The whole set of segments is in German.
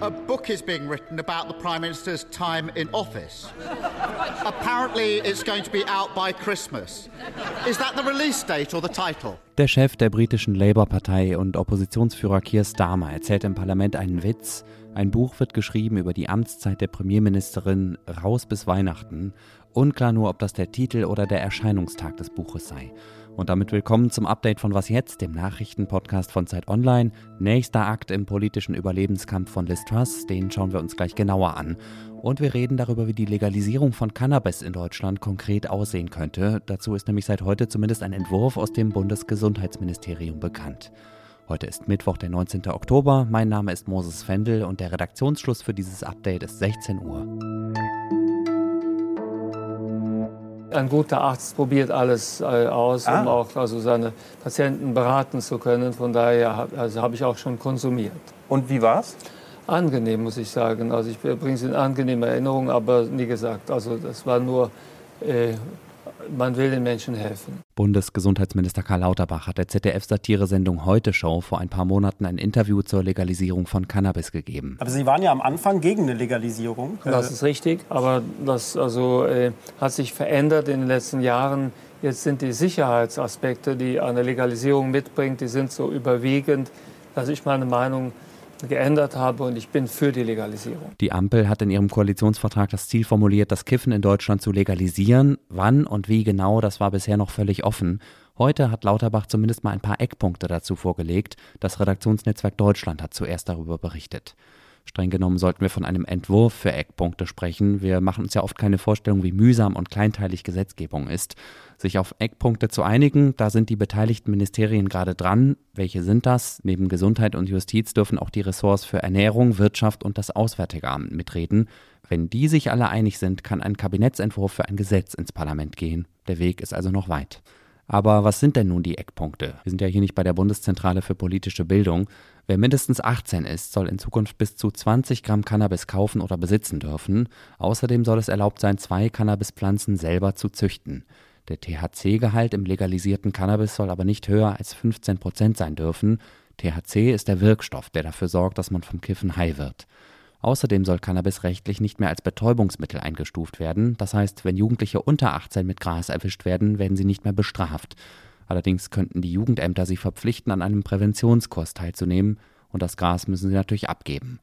A book is being written about the Prime Minister's time in office. Apparently, it's going to be out by Christmas. Is that the release date or the title? Der Chef der britischen Labour-Partei und Oppositionsführer Keir Starmer erzählt im Parlament einen Witz. Ein Buch wird geschrieben über die Amtszeit der Premierministerin raus bis Weihnachten. Unklar nur, ob das der Titel oder der Erscheinungstag des Buches sei. Und damit willkommen zum Update von Was jetzt, dem Nachrichtenpodcast von Zeit Online. Nächster Akt im politischen Überlebenskampf von Liz Truss, den schauen wir uns gleich genauer an. Und wir reden darüber, wie die Legalisierung von Cannabis in Deutschland konkret aussehen könnte. Dazu ist nämlich seit heute zumindest ein Entwurf aus dem Bundesgesundheitsministerium bekannt. Heute ist Mittwoch, der 19. Oktober. Mein Name ist Moses Fendel und der Redaktionsschluss für dieses Update ist 16 Uhr. Ein guter Arzt probiert alles äh, aus, ah. um auch also seine Patienten beraten zu können. Von daher also habe ich auch schon konsumiert. Und wie war's? Angenehm, muss ich sagen. Also ich bringe es in angenehme Erinnerung, aber nie gesagt. Also das war nur äh, man will den Menschen helfen. Bundesgesundheitsminister Karl Lauterbach hat der ZDF-Satiresendung Heute Show vor ein paar Monaten ein Interview zur Legalisierung von Cannabis gegeben. Aber Sie waren ja am Anfang gegen eine Legalisierung. Das ist richtig, aber das also, äh, hat sich verändert in den letzten Jahren. Jetzt sind die Sicherheitsaspekte, die eine Legalisierung mitbringt, die sind so überwiegend, dass ich meine Meinung geändert habe und ich bin für die Legalisierung. Die Ampel hat in ihrem Koalitionsvertrag das Ziel formuliert, das Kiffen in Deutschland zu legalisieren. Wann und wie genau, das war bisher noch völlig offen. Heute hat Lauterbach zumindest mal ein paar Eckpunkte dazu vorgelegt. Das Redaktionsnetzwerk Deutschland hat zuerst darüber berichtet. Streng genommen sollten wir von einem Entwurf für Eckpunkte sprechen. Wir machen uns ja oft keine Vorstellung, wie mühsam und kleinteilig Gesetzgebung ist. Sich auf Eckpunkte zu einigen, da sind die beteiligten Ministerien gerade dran. Welche sind das? Neben Gesundheit und Justiz dürfen auch die Ressorts für Ernährung, Wirtschaft und das Auswärtige Amt mitreden. Wenn die sich alle einig sind, kann ein Kabinettsentwurf für ein Gesetz ins Parlament gehen. Der Weg ist also noch weit. Aber was sind denn nun die Eckpunkte? Wir sind ja hier nicht bei der Bundeszentrale für politische Bildung. Wer mindestens 18 ist, soll in Zukunft bis zu 20 Gramm Cannabis kaufen oder besitzen dürfen. Außerdem soll es erlaubt sein, zwei Cannabispflanzen selber zu züchten. Der THC-Gehalt im legalisierten Cannabis soll aber nicht höher als 15 Prozent sein dürfen. THC ist der Wirkstoff, der dafür sorgt, dass man vom Kiffen high wird. Außerdem soll Cannabis rechtlich nicht mehr als Betäubungsmittel eingestuft werden. Das heißt, wenn Jugendliche unter 18 mit Gras erwischt werden, werden sie nicht mehr bestraft. Allerdings könnten die Jugendämter sie verpflichten, an einem Präventionskurs teilzunehmen und das Gras müssen sie natürlich abgeben.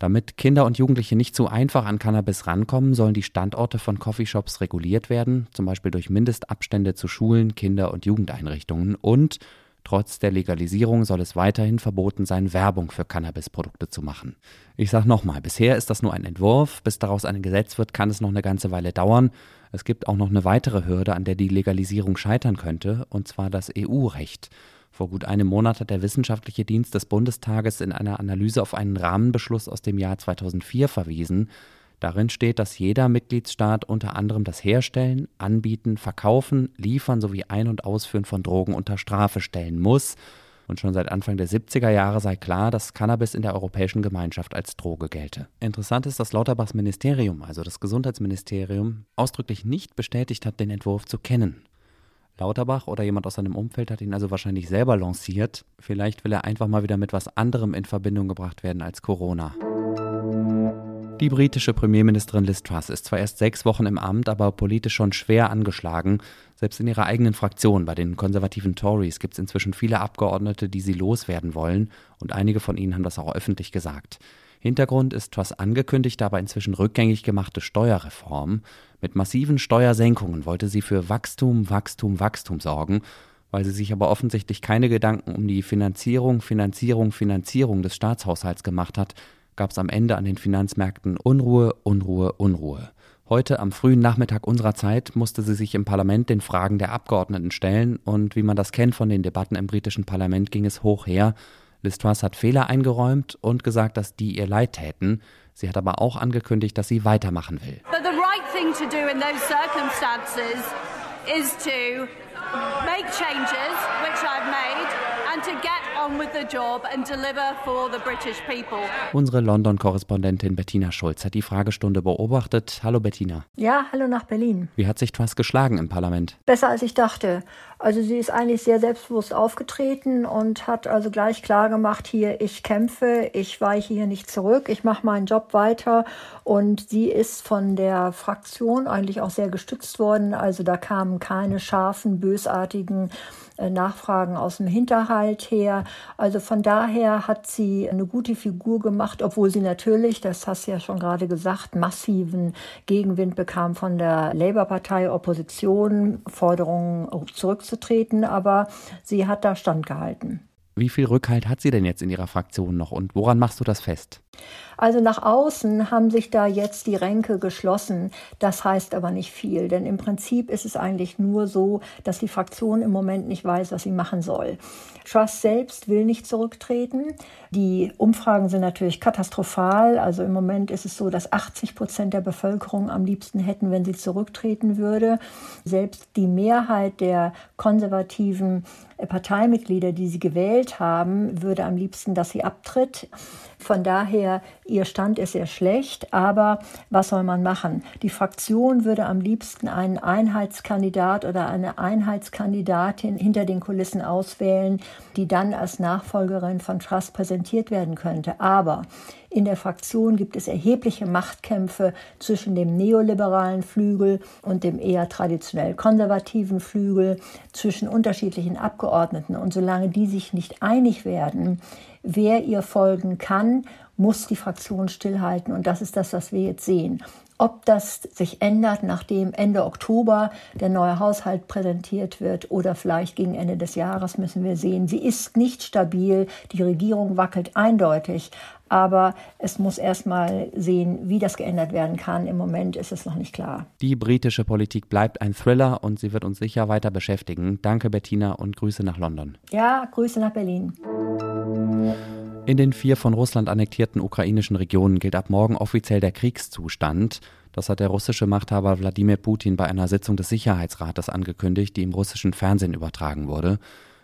Damit Kinder und Jugendliche nicht zu einfach an Cannabis rankommen, sollen die Standorte von Coffeeshops reguliert werden, zum Beispiel durch Mindestabstände zu Schulen, Kinder- und Jugendeinrichtungen und Trotz der Legalisierung soll es weiterhin verboten sein, Werbung für Cannabisprodukte zu machen. Ich sage nochmal, bisher ist das nur ein Entwurf. Bis daraus ein Gesetz wird, kann es noch eine ganze Weile dauern. Es gibt auch noch eine weitere Hürde, an der die Legalisierung scheitern könnte, und zwar das EU-Recht. Vor gut einem Monat hat der Wissenschaftliche Dienst des Bundestages in einer Analyse auf einen Rahmenbeschluss aus dem Jahr 2004 verwiesen, Darin steht, dass jeder Mitgliedstaat unter anderem das Herstellen, Anbieten, Verkaufen, Liefern sowie Ein- und Ausführen von Drogen unter Strafe stellen muss. Und schon seit Anfang der 70er Jahre sei klar, dass Cannabis in der Europäischen Gemeinschaft als Droge gelte. Interessant ist, dass Lauterbachs Ministerium, also das Gesundheitsministerium, ausdrücklich nicht bestätigt hat, den Entwurf zu kennen. Lauterbach oder jemand aus seinem Umfeld hat ihn also wahrscheinlich selber lanciert. Vielleicht will er einfach mal wieder mit was anderem in Verbindung gebracht werden als Corona. Die britische Premierministerin Liz Truss ist zwar erst sechs Wochen im Amt, aber politisch schon schwer angeschlagen. Selbst in ihrer eigenen Fraktion, bei den konservativen Tories, gibt es inzwischen viele Abgeordnete, die sie loswerden wollen, und einige von ihnen haben das auch öffentlich gesagt. Hintergrund ist Truss angekündigte, aber inzwischen rückgängig gemachte Steuerreform. Mit massiven Steuersenkungen wollte sie für Wachstum, Wachstum, Wachstum sorgen, weil sie sich aber offensichtlich keine Gedanken um die Finanzierung, Finanzierung, Finanzierung des Staatshaushalts gemacht hat, gab es am Ende an den Finanzmärkten Unruhe, Unruhe, Unruhe. Heute am frühen Nachmittag unserer Zeit musste sie sich im Parlament den Fragen der Abgeordneten stellen und wie man das kennt von den Debatten im britischen Parlament ging es hoch her. Liz hat Fehler eingeräumt und gesagt, dass die ihr leid täten. Sie hat aber auch angekündigt, dass sie weitermachen will. But the right thing to do in those circumstances is to make changes, which I've made, and to get on with the job and deliver for the British people. Unsere London-Korrespondentin Bettina Schulz hat die Fragestunde beobachtet. Hallo Bettina. Ja, hallo nach Berlin. Wie hat sich Truss geschlagen im Parlament? Besser als ich dachte. Also sie ist eigentlich sehr selbstbewusst aufgetreten und hat also gleich klar gemacht, hier, ich kämpfe, ich weiche hier nicht zurück, ich mache meinen Job weiter und sie ist von der Fraktion eigentlich auch sehr gestützt worden. Also da kamen keine scharfen, bösartigen äh, Nachfragen aus dem Hinterhalt her. Also von daher hat sie eine gute Figur gemacht, obwohl sie natürlich, das hast du ja schon gerade gesagt, massiven Gegenwind bekam von der Labour-Partei, Opposition, Forderungen zurückzutreten, aber sie hat da standgehalten. Wie viel Rückhalt hat sie denn jetzt in ihrer Fraktion noch und woran machst du das fest? Also nach außen haben sich da jetzt die Ränke geschlossen. Das heißt aber nicht viel, denn im Prinzip ist es eigentlich nur so, dass die Fraktion im Moment nicht weiß, was sie machen soll. Truss selbst will nicht zurücktreten. Die Umfragen sind natürlich katastrophal. Also im Moment ist es so, dass 80 Prozent der Bevölkerung am liebsten hätten, wenn sie zurücktreten würde. Selbst die Mehrheit der konservativen Parteimitglieder, die sie gewählt haben, würde am liebsten, dass sie abtritt. Von daher, ihr Stand ist sehr schlecht, aber was soll man machen? Die Fraktion würde am liebsten einen Einheitskandidat oder eine Einheitskandidatin hinter den Kulissen auswählen, die dann als Nachfolgerin von Truss präsentiert werden könnte. Aber in der Fraktion gibt es erhebliche Machtkämpfe zwischen dem neoliberalen Flügel und dem eher traditionell konservativen Flügel, zwischen unterschiedlichen Abgeordneten. Und solange die sich nicht einig werden, wer ihr folgen kann, muss die Fraktion stillhalten. Und das ist das, was wir jetzt sehen. Ob das sich ändert, nachdem Ende Oktober der neue Haushalt präsentiert wird oder vielleicht gegen Ende des Jahres, müssen wir sehen. Sie ist nicht stabil. Die Regierung wackelt eindeutig. Aber es muss erst mal sehen, wie das geändert werden kann. Im Moment ist es noch nicht klar. Die britische Politik bleibt ein Thriller und sie wird uns sicher weiter beschäftigen. Danke, Bettina, und Grüße nach London. Ja, Grüße nach Berlin. In den vier von Russland annektierten ukrainischen Regionen gilt ab morgen offiziell der Kriegszustand. Das hat der russische Machthaber Wladimir Putin bei einer Sitzung des Sicherheitsrates angekündigt, die im russischen Fernsehen übertragen wurde.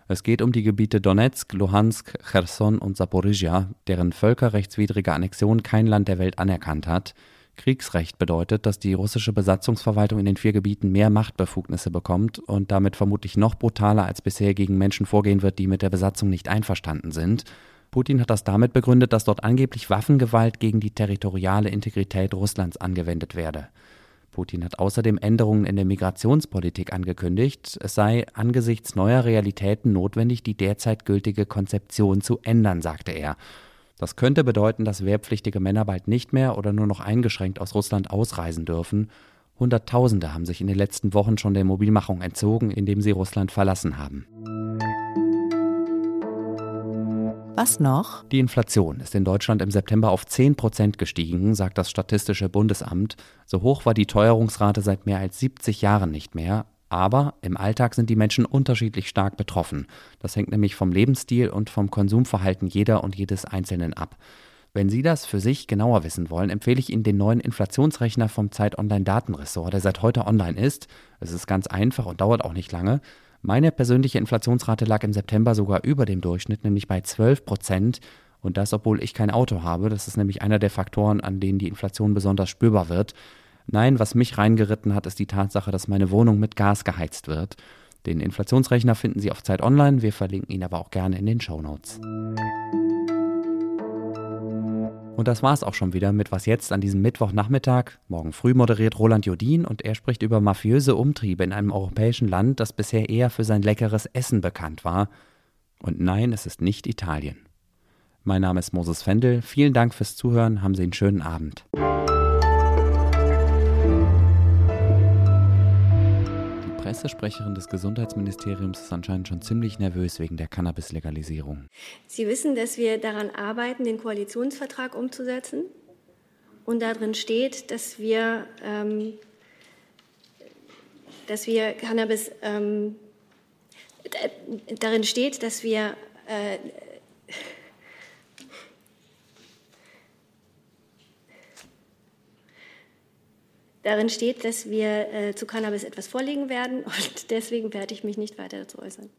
Es geht um die Gebiete Donetsk, Luhansk, Cherson und Saporizhia, deren völkerrechtswidrige Annexion kein Land der Welt anerkannt hat. Kriegsrecht bedeutet, dass die russische Besatzungsverwaltung in den vier Gebieten mehr Machtbefugnisse bekommt und damit vermutlich noch brutaler als bisher gegen Menschen vorgehen wird, die mit der Besatzung nicht einverstanden sind. Putin hat das damit begründet, dass dort angeblich Waffengewalt gegen die territoriale Integrität Russlands angewendet werde. Putin hat außerdem Änderungen in der Migrationspolitik angekündigt. Es sei angesichts neuer Realitäten notwendig, die derzeit gültige Konzeption zu ändern, sagte er. Das könnte bedeuten, dass wehrpflichtige Männer bald nicht mehr oder nur noch eingeschränkt aus Russland ausreisen dürfen. Hunderttausende haben sich in den letzten Wochen schon der Mobilmachung entzogen, indem sie Russland verlassen haben. Was noch? Die Inflation ist in Deutschland im September auf 10 Prozent gestiegen, sagt das Statistische Bundesamt. So hoch war die Teuerungsrate seit mehr als 70 Jahren nicht mehr. Aber im Alltag sind die Menschen unterschiedlich stark betroffen. Das hängt nämlich vom Lebensstil und vom Konsumverhalten jeder und jedes Einzelnen ab. Wenn Sie das für sich genauer wissen wollen, empfehle ich Ihnen den neuen Inflationsrechner vom Zeit Online Datenressort, der seit heute online ist. Es ist ganz einfach und dauert auch nicht lange. Meine persönliche Inflationsrate lag im September sogar über dem Durchschnitt, nämlich bei 12 Prozent. Und das, obwohl ich kein Auto habe. Das ist nämlich einer der Faktoren, an denen die Inflation besonders spürbar wird. Nein, was mich reingeritten hat, ist die Tatsache, dass meine Wohnung mit Gas geheizt wird. Den Inflationsrechner finden Sie auf Zeit Online. Wir verlinken ihn aber auch gerne in den Show Notes. Und das war's auch schon wieder mit Was jetzt an diesem Mittwochnachmittag. Morgen früh moderiert Roland Jodin und er spricht über mafiöse Umtriebe in einem europäischen Land, das bisher eher für sein leckeres Essen bekannt war. Und nein, es ist nicht Italien. Mein Name ist Moses Fendel. Vielen Dank fürs Zuhören. Haben Sie einen schönen Abend. Pressesprecherin des Gesundheitsministeriums ist anscheinend schon ziemlich nervös wegen der Cannabis-Legalisierung. Sie wissen, dass wir daran arbeiten, den Koalitionsvertrag umzusetzen. Und darin steht, dass wir, ähm, dass wir Cannabis, ähm, darin steht, dass wir äh, Darin steht, dass wir äh, zu Cannabis etwas vorlegen werden und deswegen werde ich mich nicht weiter dazu äußern.